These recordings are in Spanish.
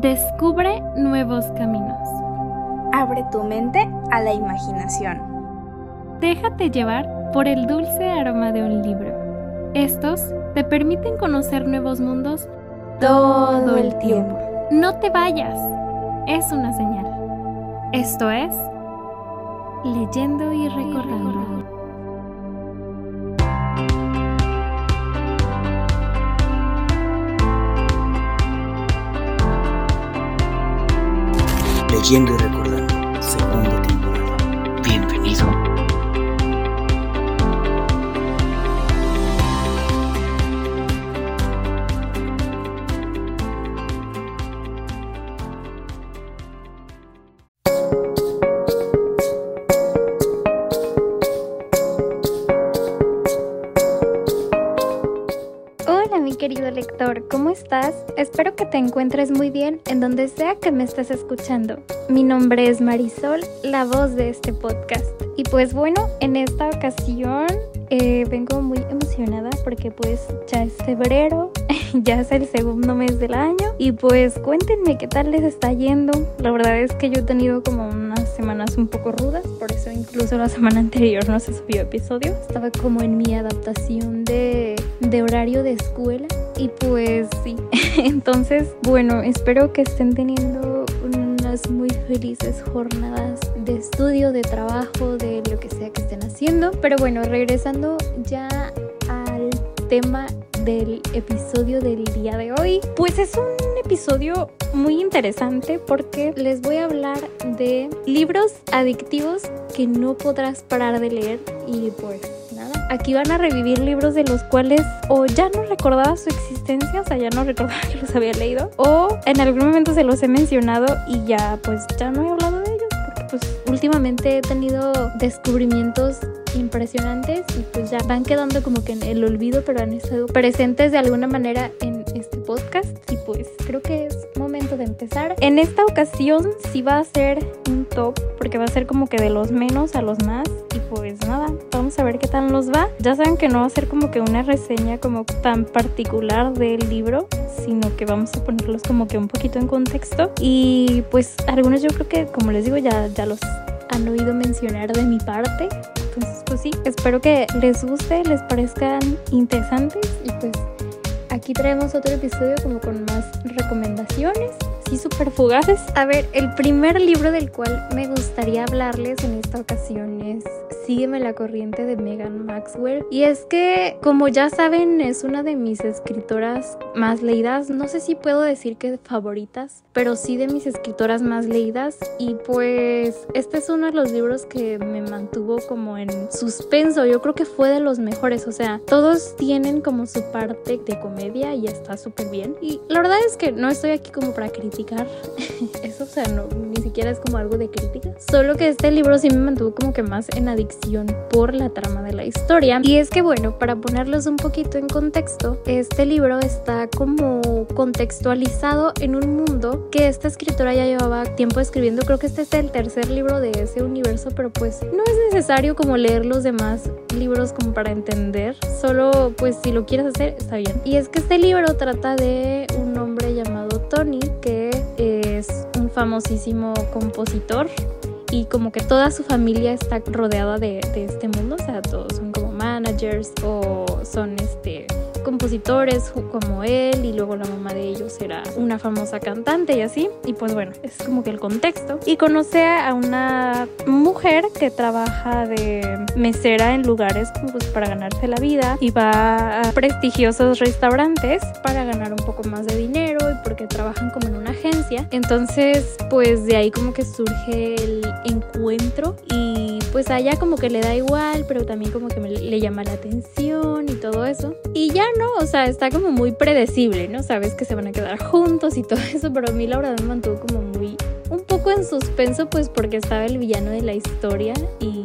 Descubre nuevos caminos. Abre tu mente a la imaginación. Déjate llevar por el dulce aroma de un libro. Estos te permiten conocer nuevos mundos todo el tiempo. No te vayas. Es una señal. Esto es Leyendo y recordando. Leyendo y recordando, lector, ¿cómo estás? Espero que te encuentres muy bien en donde sea que me estés escuchando. Mi nombre es Marisol, la voz de este podcast. Y pues bueno, en esta ocasión eh, vengo muy emocionada porque pues ya es febrero, ya es el segundo mes del año y pues cuéntenme qué tal les está yendo. La verdad es que yo he tenido como unas semanas un poco rudas, por eso incluso la semana anterior no se subió episodio. Estaba como en mi adaptación de, de horario de escuela y pues sí. Entonces, bueno, espero que estén teniendo unas muy felices jornadas de estudio, de trabajo, de lo que sea que estén haciendo. Pero bueno, regresando ya al tema del episodio del día de hoy, pues es un episodio muy interesante porque les voy a hablar de libros adictivos que no podrás parar de leer y pues nada, aquí van a revivir libros de los cuales o ya no recordaba su existencia, o sea, ya no recordaba que los había leído o en algún momento se los he mencionado y ya pues ya no he hablado de ellos porque pues últimamente he tenido descubrimientos impresionantes y pues ya van quedando como que en el olvido, pero han estado presentes de alguna manera en este podcast y pues creo que es momento de empezar. En esta ocasión sí va a ser un top porque va a ser como que de los menos a los más y pues nada, vamos a ver qué tal nos va. Ya saben que no va a ser como que una reseña como tan particular del libro, sino que vamos a ponerlos como que un poquito en contexto y pues algunos yo creo que como les digo ya, ya los han oído mencionar de mi parte. Entonces, pues sí, espero que les guste, les parezcan interesantes y pues aquí traemos otro episodio como con más recomendaciones, sí, súper fugaces. A ver, el primer libro del cual me gustaría hablarles en esta ocasión es Sígueme la corriente de Megan Maxwell. Y es que, como ya saben, es una de mis escritoras más leídas. No sé si puedo decir que favoritas, pero sí de mis escritoras más leídas. Y pues este es uno de los libros que me mantuvo como en suspenso. Yo creo que fue de los mejores. O sea, todos tienen como su parte de comedia y está súper bien. Y la verdad es que no estoy aquí como para criticar eso. O sea, no, ni siquiera es como algo de crítica. Solo que este libro sí me mantuvo como que más en adicción por la trama de la historia. Y es que bueno, para ponerlos un poquito en contexto, este libro está como contextualizado en un mundo que esta escritora ya llevaba tiempo escribiendo. Creo que este es el tercer libro de ese universo, pero pues no es necesario como leer los demás libros como para entender. Solo pues si lo quieres hacer está bien. Y es que este libro trata de un Tony que es un famosísimo compositor y como que toda su familia está rodeada de, de, este mundo, o sea, todos son como managers o son este compositores como él y luego la mamá de ellos era una famosa cantante y así y pues bueno es como que el contexto. Y conoce a una mujer que trabaja de mesera en lugares pues para ganarse la vida y va a prestigiosos restaurantes para ganar un poco más de dinero y porque trabajan como en una agencia. Entonces pues de ahí como que surge el encuentro y pues a ella como que le da igual pero también como que me, le llama la atención y todo eso y ya no, o sea, está como muy predecible, ¿no? Sabes que se van a quedar juntos y todo eso, pero a mí la verdad me mantuvo como muy, un poco en suspenso, pues porque estaba el villano de la historia y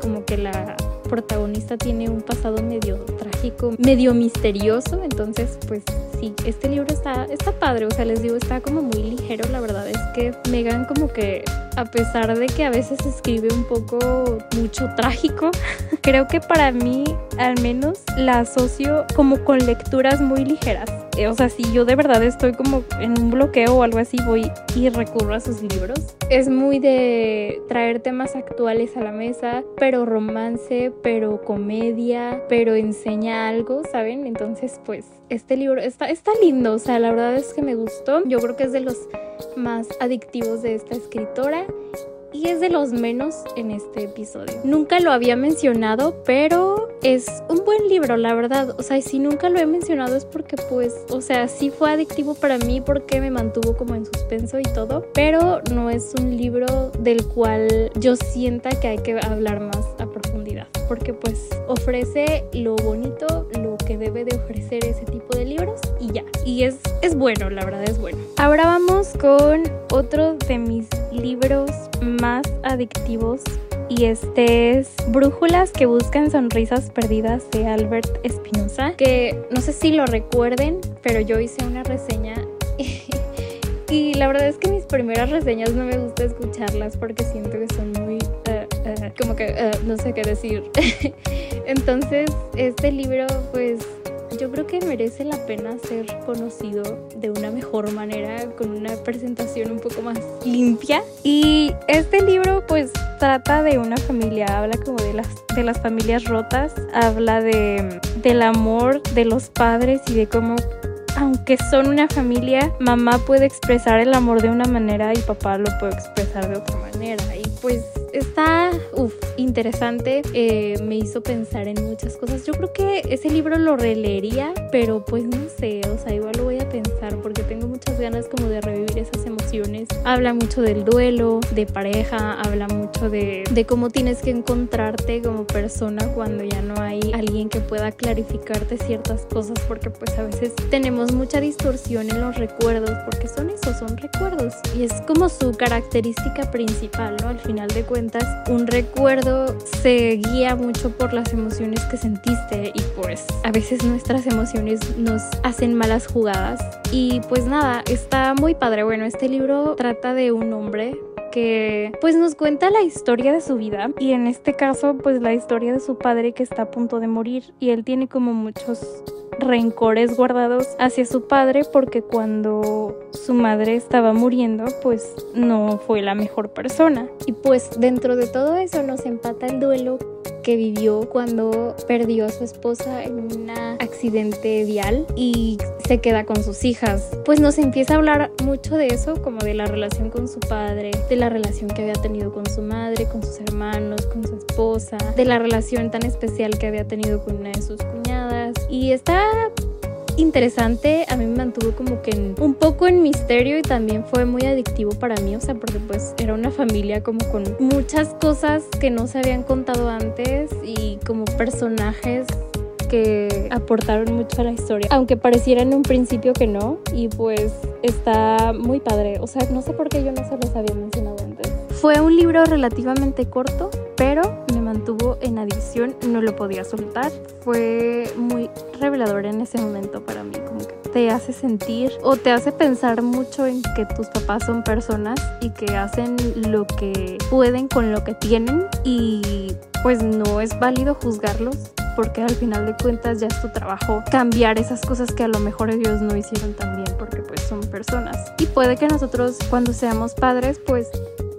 como que la protagonista tiene un pasado medio trágico, medio misterioso, entonces pues sí, este libro está, está padre, o sea, les digo, está como muy ligero, la verdad es que Megan como que a pesar de que a veces escribe un poco mucho trágico, creo que para mí al menos la asocio como con lecturas muy ligeras. Eh, o sea, si yo de verdad estoy como en un bloqueo o algo así, voy y recurro a sus libros. Es muy de traer temas actuales a la mesa, pero romance, pero comedia, pero enseña algo, ¿saben? Entonces, pues, este libro está, está lindo, o sea, la verdad es que me gustó. Yo creo que es de los más adictivos de esta escritora y es de los menos en este episodio. Nunca lo había mencionado, pero es un buen libro, la verdad. O sea, si nunca lo he mencionado es porque pues, o sea, sí fue adictivo para mí porque me mantuvo como en suspenso y todo, pero no es un libro del cual yo sienta que hay que hablar más a profundidad, porque pues ofrece lo bonito, debe de ofrecer ese tipo de libros y ya. Y es, es bueno, la verdad es bueno. Ahora vamos con otro de mis libros más adictivos y este es Brújulas que buscan sonrisas perdidas de Albert Espinosa, que no sé si lo recuerden, pero yo hice una reseña y la verdad es que mis primeras reseñas no me gusta escucharlas porque siento que son muy uh, uh, como que uh, no sé qué decir. Entonces, este libro pues yo creo que merece la pena ser conocido de una mejor manera, con una presentación un poco más limpia. Y este libro pues trata de una familia, habla como de las, de las familias rotas, habla de, del amor de los padres y de cómo aunque son una familia, mamá puede expresar el amor de una manera y papá lo puede expresar de otra manera. Y pues está interesante, eh, me hizo pensar en muchas cosas. Yo creo que ese libro lo releería, pero pues no sé, o sea, igual lo voy a pensar porque tengo muchas ganas como de revivir esas emociones. Habla mucho del duelo, de pareja, habla mucho de, de cómo tienes que encontrarte como persona cuando ya no hay alguien que pueda clarificarte ciertas cosas porque pues a veces tenemos mucha distorsión en los recuerdos porque son eso, son recuerdos y es como su característica principal, ¿no? Al final de cuentas, un recuerdo se guía mucho por las emociones que sentiste y pues a veces nuestras emociones nos hacen malas jugadas. Y pues nada, está muy padre. Bueno, este libro trata de un hombre pues nos cuenta la historia de su vida y en este caso pues la historia de su padre que está a punto de morir y él tiene como muchos rencores guardados hacia su padre porque cuando su madre estaba muriendo pues no fue la mejor persona y pues dentro de todo eso nos empata el duelo que vivió cuando perdió a su esposa en un accidente vial y se queda con sus hijas. Pues nos empieza a hablar mucho de eso, como de la relación con su padre, relación que había tenido con su madre, con sus hermanos, con su esposa, de la relación tan especial que había tenido con una de sus cuñadas. Y está interesante, a mí me mantuvo como que un poco en misterio y también fue muy adictivo para mí, o sea, porque pues era una familia como con muchas cosas que no se habían contado antes y como personajes que aportaron mucho a la historia, aunque pareciera en un principio que no, y pues está muy padre, o sea, no sé por qué yo no se los había mencionado antes. Fue un libro relativamente corto, pero me mantuvo en adicción, no lo podía soltar. Fue muy revelador en ese momento para mí, como que te hace sentir o te hace pensar mucho en que tus papás son personas y que hacen lo que pueden con lo que tienen y pues no es válido juzgarlos porque al final de cuentas ya es tu trabajo cambiar esas cosas que a lo mejor ellos no hicieron tan bien porque pues son personas. Y puede que nosotros cuando seamos padres pues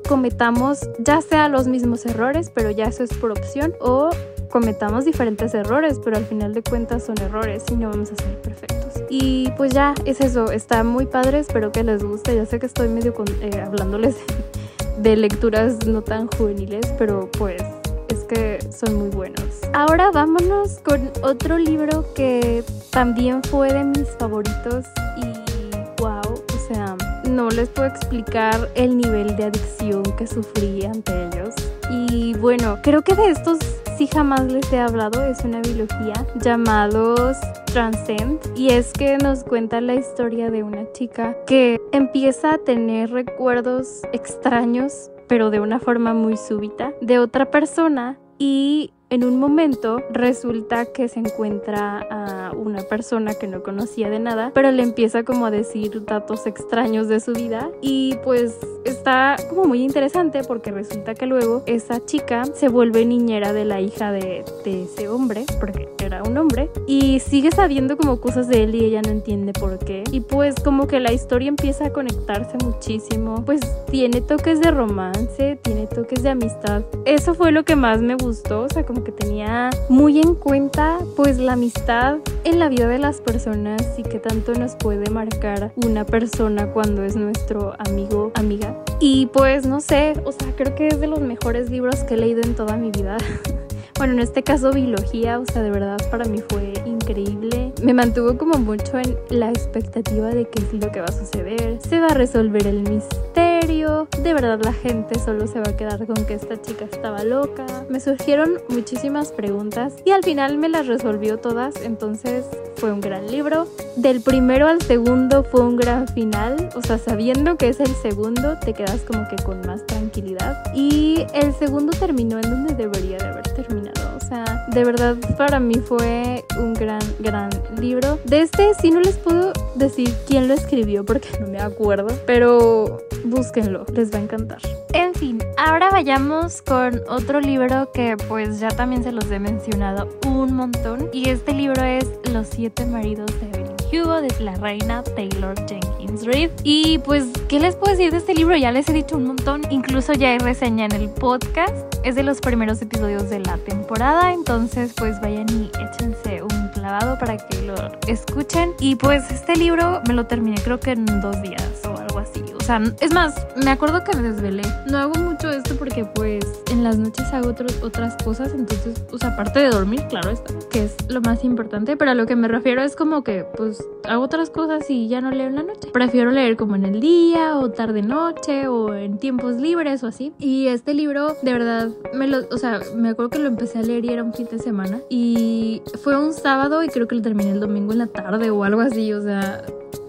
cometamos ya sea los mismos errores, pero ya eso es por opción, o cometamos diferentes errores, pero al final de cuentas son errores y no vamos a ser perfectos. Y pues ya es eso, está muy padre, espero que les guste, ya sé que estoy medio eh, hablándoles de lecturas no tan juveniles, pero pues es que son muy buenos. Ahora vámonos con otro libro que también fue de mis favoritos y wow, o sea, no les puedo explicar el nivel de adicción que sufrí ante ellos. Y bueno, creo que de estos sí jamás les he hablado, es una biología llamados Transcend y es que nos cuenta la historia de una chica que empieza a tener recuerdos extraños pero de una forma muy súbita de otra persona y en un momento resulta que se encuentra a una persona que no conocía de nada, pero le empieza como a decir datos extraños de su vida y pues está como muy interesante porque resulta que luego esa chica se vuelve niñera de la hija de, ese hombre, porque era un hombre, y sigue sabiendo como cosas de él y ella no entiende por qué. Y pues como que la historia empieza a conectarse muchísimo, pues tiene toques de romance, tiene toques de amistad. Eso fue lo que más me gustó, o sea, como que tenía muy en cuenta pues la amistad en la vida de las personas y que tanto nos puede marcar una persona cuando es nuestro amigo, amiga. Y pues no sé, o sea, creo que es de los mejores libros que he leído en toda mi vida. bueno, en este caso biología, o sea, de verdad para mí fue increíble. Me mantuvo como mucho en la expectativa de qué es lo que va a suceder. Se va a resolver el misterio. De verdad la gente solo se va a quedar con que esta chica estaba loca. Me surgieron muchísimas preguntas y al final me las resolvió todas. Entonces fue un gran libro. Del primero al segundo fue un gran final. O sea, sabiendo que es el segundo, te quedas como que con más tranquilidad. Y el segundo terminó en donde debería de haber terminado. O sea, de verdad para mí fue un gran, gran libro. De este sí no les puedo decir quién lo escribió porque no me acuerdo, pero búsquenlo, les va a encantar. En fin, ahora vayamos con otro libro que pues ya también se los he mencionado un montón y este libro es Los siete maridos de Evelyn Hugo de la reina Taylor Jenkins Reid. Y pues, ¿qué les puedo decir de este libro? Ya les he dicho un montón, incluso ya hay reseña en el podcast. Es de los primeros episodios de la temporada, entonces pues vayan y échense un clavado para que lo escuchen. Y pues este libro me lo terminé creo que en dos días o algo así. O sea, es más, me acuerdo que me desvelé. No hago mucho esto porque pues en las noches hago otras cosas, entonces, sea, aparte de dormir, claro está, que es lo más importante, pero a lo que me refiero es como que pues hago otras cosas y ya no leo en la noche. Prefiero leer como en el día o tarde noche o en tiempos libres o así. Y este libro, de verdad, me lo, o sea, me acuerdo que lo empecé a leer y era un fin de semana y fue un sábado y creo que lo terminé el domingo en la tarde o algo así, o sea,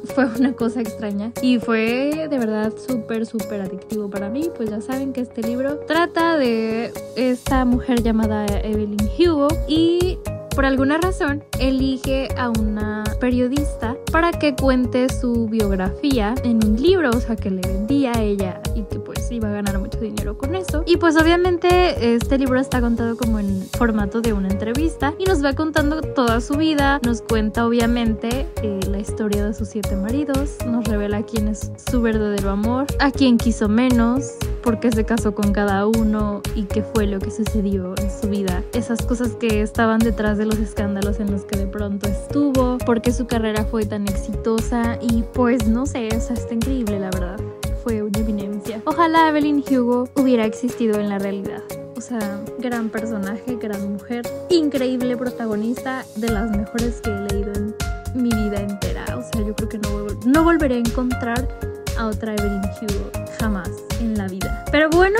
fue una cosa extraña y fue de verdad súper, súper adictivo para mí. Pues ya saben que este libro trata de esta mujer llamada Evelyn Hugo y por alguna razón elige a una periodista para que cuente su biografía en un libro, o sea, que le vendía a ella y que pues iba a ganar mucho dinero con eso. Y pues obviamente este libro está contado como en formato de una entrevista y nos va contando toda su vida, nos cuenta obviamente eh, la historia de sus siete maridos, nos revela quién es su verdadero amor, a quién quiso menos, por qué se casó con cada uno y qué fue lo que sucedió en su vida, esas cosas que estaban detrás de los escándalos en los que de pronto estuvo, por qué su carrera fue tan exitosa y pues no sé, o sea, está increíble la verdad. Fue una eminencia. Ojalá Evelyn Hugo hubiera existido en la realidad. O sea, gran personaje, gran mujer, increíble protagonista, de las mejores que he leído en mi vida entera. O sea, yo creo que no, no volveré a encontrar a otra Evelyn Hugo jamás en la vida. Pero bueno,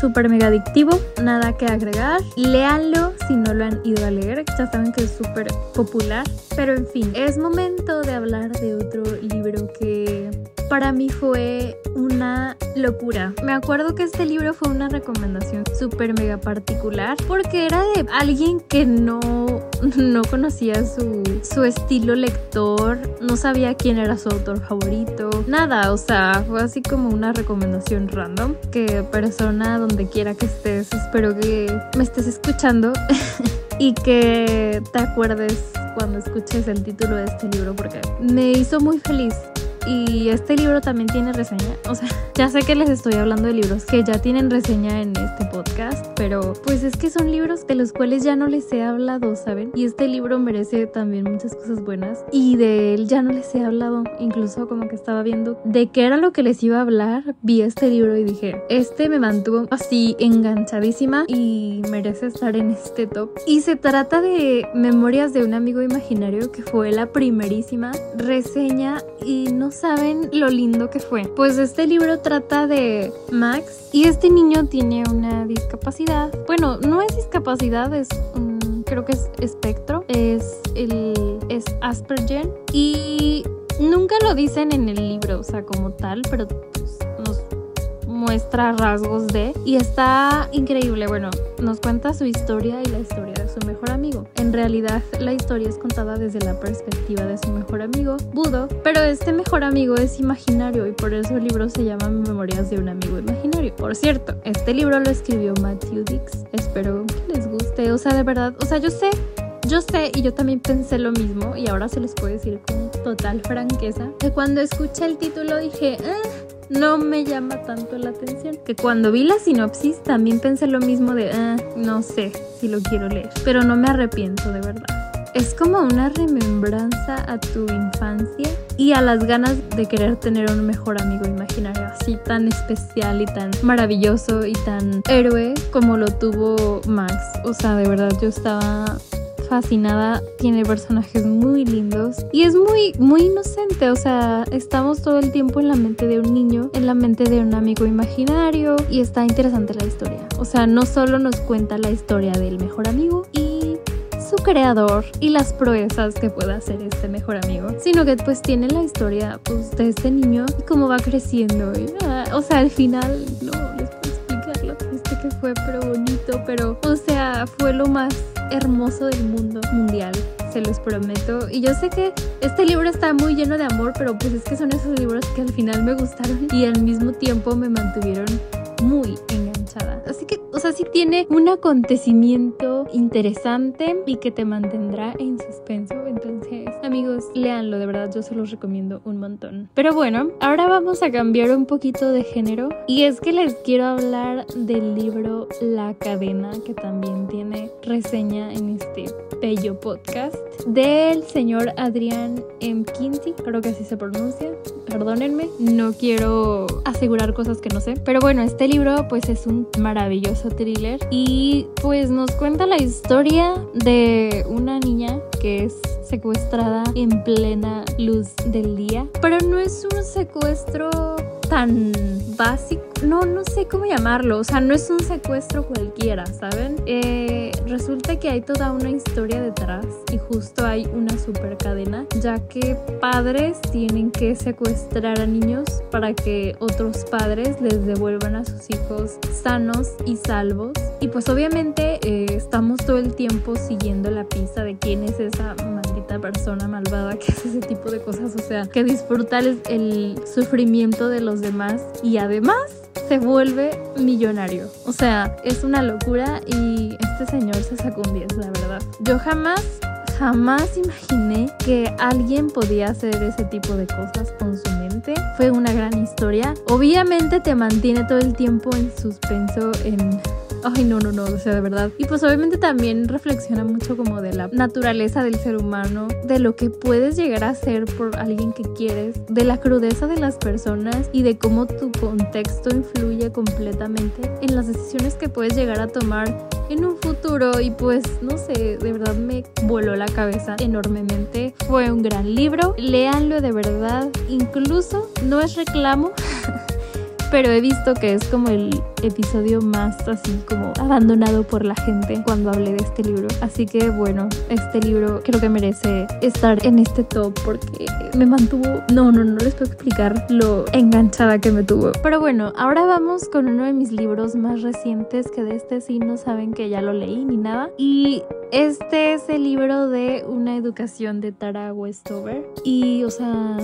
súper mega adictivo, nada que agregar. Léanlo si no lo han ido a leer, ya saben que es súper popular. Pero en fin, es momento de hablar de otro libro que para mí fue una locura. Me acuerdo que este libro fue una recomendación súper mega particular porque era de alguien que no, no conocía su, su estilo lector, no sabía quién era su autor favorito, nada, o sea, fue así como una recomendación random que persona donde quiera que estés, espero que me estés escuchando. y que te acuerdes cuando escuches el título de este libro porque me hizo muy feliz y este libro también tiene reseña. O sea, ya sé que les estoy hablando de libros que ya tienen reseña en este podcast, pero pues es que son libros de los cuales ya no les he hablado, ¿saben? Y este libro merece también muchas cosas buenas y de él ya no les he hablado. Incluso como que estaba viendo de qué era lo que les iba a hablar, vi este libro y dije, este me mantuvo así enganchadísima y merece estar en este top. Y se trata de Memorias de un amigo imaginario que fue la primerísima reseña y no saben lo lindo que fue. Pues este libro trata de Max y este niño tiene una discapacidad. Bueno, no es discapacidad, es un, creo que es espectro, es el es Asperger y nunca lo dicen en el libro, o sea, como tal, pero pues, nos muestra rasgos de y está increíble. Bueno, nos cuenta su historia y la historia amigo. En realidad, la historia es contada desde la perspectiva de su mejor amigo, Budo, pero este mejor amigo es imaginario y por eso el libro se llama Memorias de un amigo imaginario. Por cierto, este libro lo escribió Matthew Dix. Espero que les guste. O sea, de verdad, o sea, yo sé yo sé y yo también pensé lo mismo y ahora se los puedo decir con total franqueza que cuando escuché el título dije, ah, no me llama tanto la atención. Que cuando vi la sinopsis también pensé lo mismo de, ah, no sé si lo quiero leer, pero no me arrepiento de verdad. Es como una remembranza a tu infancia y a las ganas de querer tener un mejor amigo imaginario así tan especial y tan maravilloso y tan héroe como lo tuvo Max. O sea, de verdad yo estaba fascinada, tiene personajes muy lindos y es muy, muy inocente, o sea, estamos todo el tiempo en la mente de un niño, en la mente de un amigo imaginario y está interesante la historia. O sea, no solo nos cuenta la historia del mejor amigo y su creador y las proezas que puede hacer este mejor amigo, sino que pues tiene la historia pues, de este niño y cómo va creciendo. Ah, o sea, al final no les puedo explicar lo que fue, pero bonito, pero o sea, fue lo más hermoso del mundo mundial, se los prometo. Y yo sé que este libro está muy lleno de amor, pero pues es que son esos libros que al final me gustaron y al mismo tiempo me mantuvieron muy enganchada. Así que, o sea, sí tiene un acontecimiento interesante y que te mantendrá en suspenso. Entonces, amigos, léanlo, de verdad, yo se los recomiendo un montón. Pero bueno, ahora vamos a cambiar un poquito de género y es que les quiero hablar del libro La cadena, que también tiene reseña en este bello podcast, del señor Adrián M. Quinty, creo que así se pronuncia. Perdónenme, no quiero asegurar cosas que no sé. Pero bueno, este libro pues es un maravilloso thriller y pues nos cuenta la historia de una niña que es secuestrada en plena luz del día. Pero no es un secuestro tan básico, no, no sé cómo llamarlo, o sea, no es un secuestro cualquiera, ¿saben? Eh, resulta que hay toda una historia detrás y justo hay una super cadena, ya que padres tienen que secuestrar a niños para que otros padres les devuelvan a sus hijos sanos y salvos. Y pues obviamente eh, estamos todo el tiempo siguiendo la pista de quién es esa persona malvada que hace ese tipo de cosas, o sea, que disfrutar el sufrimiento de los demás y además se vuelve millonario. O sea, es una locura y este señor se sacó un 10, la verdad. Yo jamás, jamás imaginé que alguien podía hacer ese tipo de cosas con su mente. Fue una gran historia. Obviamente te mantiene todo el tiempo en suspenso, en Ay, no, no, no, o sea, de verdad. Y pues obviamente también reflexiona mucho como de la naturaleza del ser humano, de lo que puedes llegar a ser por alguien que quieres, de la crudeza de las personas y de cómo tu contexto influye completamente en las decisiones que puedes llegar a tomar en un futuro y pues no sé, de verdad me voló la cabeza enormemente. Fue un gran libro, léanlo de verdad, incluso no es reclamo. pero he visto que es como el episodio más así como abandonado por la gente cuando hablé de este libro. Así que bueno, este libro creo que merece estar en este top porque me mantuvo, no, no, no les puedo explicar lo enganchada que me tuvo. Pero bueno, ahora vamos con uno de mis libros más recientes que de este sí no saben que ya lo leí ni nada. Y este es el libro de una educación de Tara Westover. Y o sea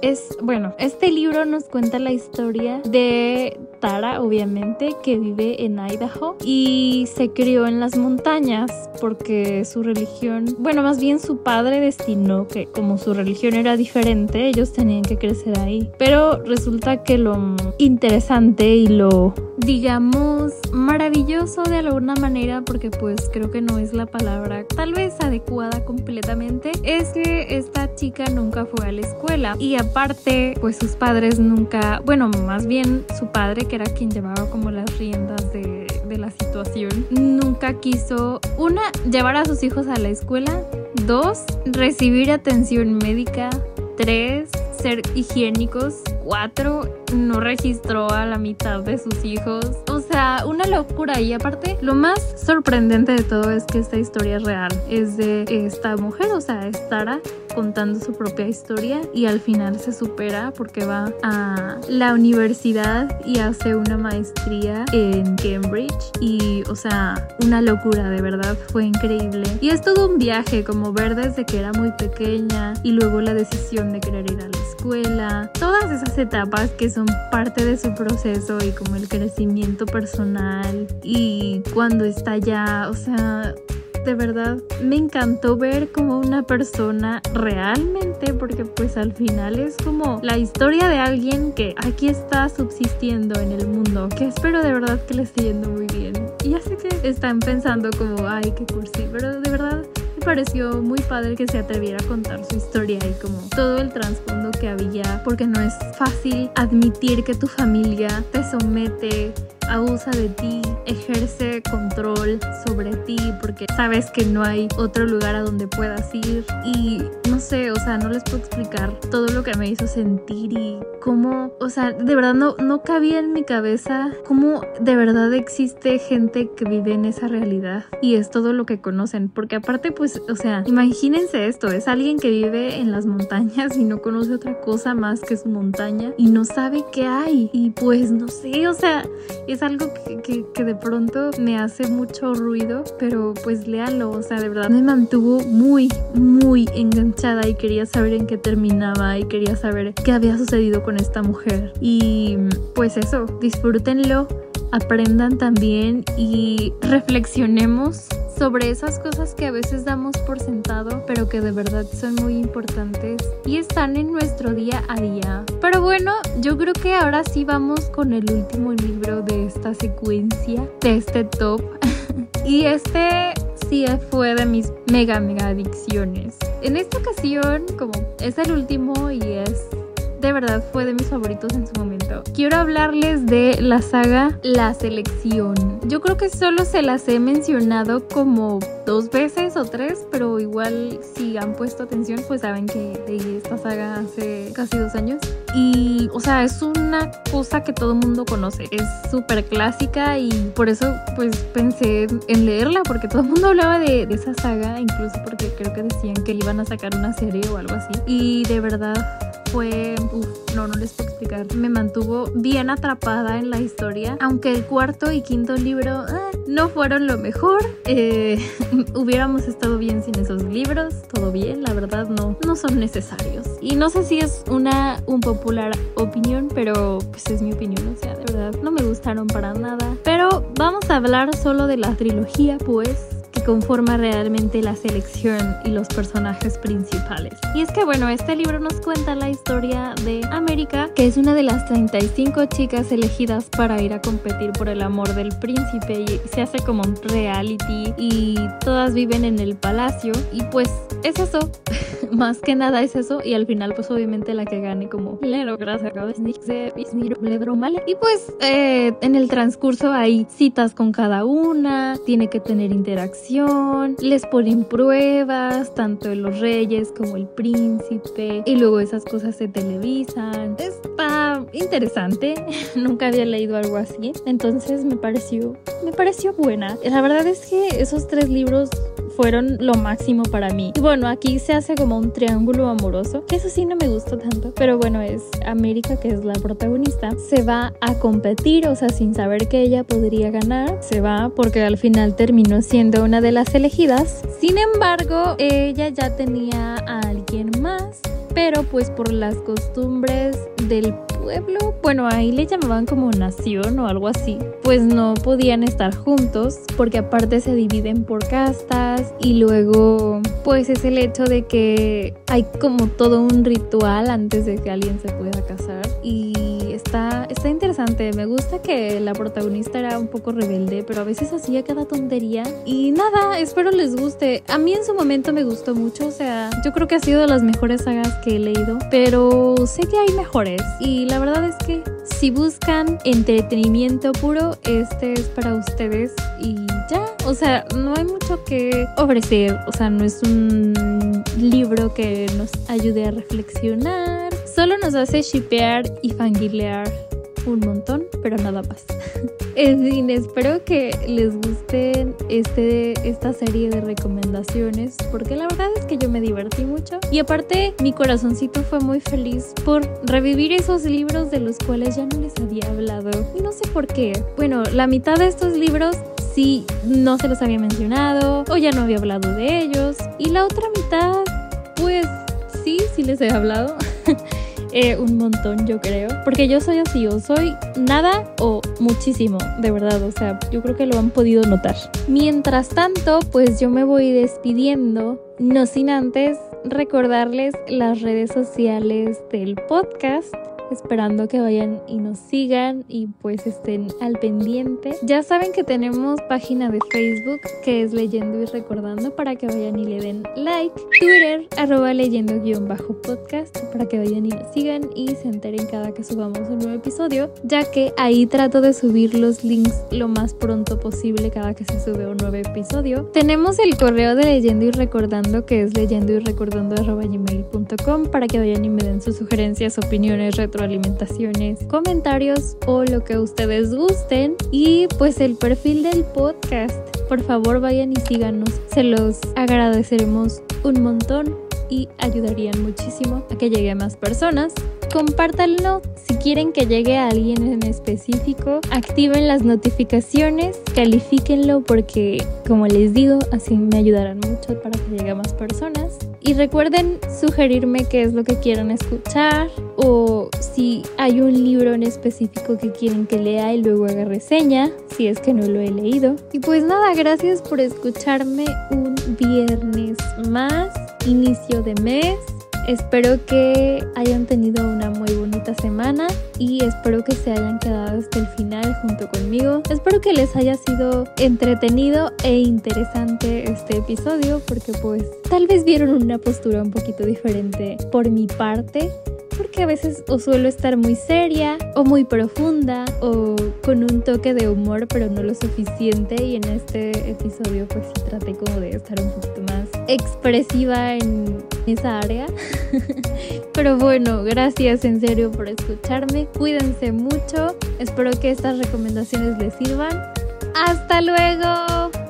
es, bueno, este libro nos cuenta la historia de Tara, obviamente, que vive en Idaho y se crió en las montañas porque su religión, bueno, más bien su padre destinó que como su religión era diferente, ellos tenían que crecer ahí. Pero resulta que lo interesante y lo, digamos, maravilloso de alguna manera, porque pues creo que no es la palabra tal vez adecuada completamente, es que esta chica nunca fue a la escuela y aparte, pues sus padres nunca, bueno, más bien su padre que era quien llevaba como las riendas de, de la situación, nunca quiso, una, llevar a sus hijos a la escuela, dos, recibir atención médica, tres, ser higiénicos, cuatro, no registró a la mitad de sus hijos. O sea, una locura. Y aparte, lo más sorprendente de todo es que esta historia es real. Es de esta mujer, o sea, es Tara, contando su propia historia y al final se supera porque va a la universidad y hace una maestría en Cambridge y o sea, una locura de verdad, fue increíble. Y es todo un viaje como ver desde que era muy pequeña y luego la decisión de querer ir a la escuela, todas esas etapas que son parte de su proceso y como el crecimiento personal y cuando está ya, o sea, de verdad me encantó ver como una persona realmente, porque pues al final es como la historia de alguien que aquí está subsistiendo en el mundo, que espero de verdad que le esté yendo muy bien. Y ya sé que están pensando como, ay, qué cursi, pero de verdad pareció muy padre que se atreviera a contar su historia y como todo el trasfondo que había, porque no es fácil admitir que tu familia te somete abusa de ti, ejerce control sobre ti porque sabes que no hay otro lugar a donde puedas ir. Y no sé, o sea, no les puedo explicar todo lo que me hizo sentir y cómo, o sea, de verdad no, no cabía en mi cabeza cómo de verdad existe gente que vive en esa realidad y es todo lo que conocen, porque aparte pues, o sea, imagínense esto, es alguien que vive en las montañas y no conoce otra cosa más que su montaña y no sabe qué hay. Y pues no sé, o sea, es algo que, de pronto me hace mucho ruido, pero pues léalo, o sea, de verdad me mantuvo muy, muy enganchada y quería saber en qué terminaba y quería saber qué había sucedido con esta mujer. Y pues eso, disfrútenlo aprendan también y reflexionemos sobre esas cosas que a veces damos por sentado, pero que de verdad son muy importantes y están en nuestro día a día. Pero bueno, yo creo que ahora sí vamos con el último libro de esta secuencia, de este top. y este sí fue de mis mega mega adicciones. En esta ocasión, como es el último y es de verdad fue de mis favoritos en su momento. Quiero hablarles de la saga La Selección. Yo creo que solo se las he mencionado como dos veces o tres, pero igual si han puesto atención, pues saben que leí esta saga hace casi dos años. Y, o sea, es una cosa que todo mundo conoce. Es súper clásica y por eso, pues pensé en leerla, porque todo el mundo hablaba de, de esa saga, incluso porque creo que decían que iban a sacar una serie o algo así. Y de verdad fue, no, no les puedo explicar, me mantuvo bien atrapada en la historia, aunque el cuarto y quinto libro eh, no fueron lo mejor, eh, hubiéramos estado bien sin esos libros, todo bien, la verdad no, no son necesarios. Y no sé si es una un popular opinión, pero pues es mi opinión, o sea, de verdad no me gustaron para nada. Pero vamos a hablar solo de la trilogía, pues conforma realmente la selección y los personajes principales. Y es que bueno, este libro nos cuenta la historia de América, que es una de las 35 chicas elegidas para ir a competir por el amor del príncipe y se hace como un reality y todas viven en el palacio. Y pues es eso, más que nada es eso. Y al final pues obviamente la que gane como Lero, gracias y pues eh, en el transcurso hay citas con cada una, tiene que tener interacción les ponen pruebas, tanto los reyes como el príncipe, y luego esas cosas se televisan. Está interesante, nunca había leído algo así, entonces me pareció, me pareció buena. La verdad es que esos tres libros fueron lo máximo para mí. Y bueno, aquí se hace como un triángulo amoroso, que eso sí no me gusta tanto, pero bueno, es América, que es la protagonista, se va a competir, o sea, sin saber que ella podría ganar, se va porque al final terminó siendo una de las elegidas. Sin embargo, ella ya tenía a alguien más pero pues por las costumbres del pueblo, bueno, ahí le llamaban como nación o algo así, pues no podían estar juntos porque aparte se dividen por castas y luego pues es el hecho de que hay como todo un ritual antes de que alguien se pueda casar y está, está interesante, me gusta que la protagonista era un poco rebelde, pero a veces hacía cada tontería. Y nada, espero les guste. A mí en su momento me gustó mucho, o sea, yo creo que ha sido de las mejores sagas que he leído, pero sé que hay mejores. Y la verdad es que si buscan entretenimiento puro, este es para ustedes. Y ya, o sea, no hay mucho que ofrecer, o sea, no es un libro que nos ayude a reflexionar, solo nos hace shipear y fanguilear un montón, pero nada más. En fin, espero que les guste este, esta serie de recomendaciones porque la verdad es que yo me divertí mucho y aparte mi corazoncito fue muy feliz por revivir esos libros de los cuales ya no les había hablado y no sé por qué. Bueno, la mitad de estos libros sí no se los había mencionado o ya no había hablado de ellos y la otra mitad pues sí, sí les he hablado. Eh, un montón, yo creo. Porque yo soy así, o soy nada o muchísimo, de verdad. O sea, yo creo que lo han podido notar. Mientras tanto, pues yo me voy despidiendo, no sin antes recordarles las redes sociales del podcast esperando que vayan y nos sigan y pues estén al pendiente. Ya saben que tenemos página de Facebook que es Leyendo y Recordando para que vayan y le den like. Twitter arroba leyendo-podcast para que vayan y nos sigan y se enteren cada que subamos un nuevo episodio, ya que ahí trato de subir los links lo más pronto posible cada que se sube un nuevo episodio. Tenemos el correo de Leyendo y Recordando que es leyendo y recordando gmail.com para que vayan y me den sus sugerencias, opiniones, retro alimentaciones, comentarios o lo que ustedes gusten. Y pues el perfil del podcast, por favor vayan y síganos. Se los agradeceremos un montón y ayudarían muchísimo a que llegue a más personas. Compártanlo si quieren que llegue a alguien en específico. Activen las notificaciones, califíquenlo porque, como les digo, así me ayudarán mucho para que llegue a más personas. Y recuerden sugerirme qué es lo que quieran escuchar o si hay un libro en específico que quieren que lea y luego haga reseña, si es que no lo he leído. Y pues nada, gracias por escucharme un viernes más, inicio de mes. Espero que hayan tenido una muy bonita semana y espero que se hayan quedado hasta el final junto conmigo. Espero que les haya sido entretenido e interesante este episodio porque pues tal vez vieron una postura un poquito diferente por mi parte porque a veces o suelo estar muy seria o muy profunda o con un toque de humor pero no lo suficiente y en este episodio pues sí traté como de estar un poquito más expresiva en esa área. pero bueno, gracias en serio por escucharme, cuídense mucho, espero que estas recomendaciones les sirvan. ¡Hasta luego!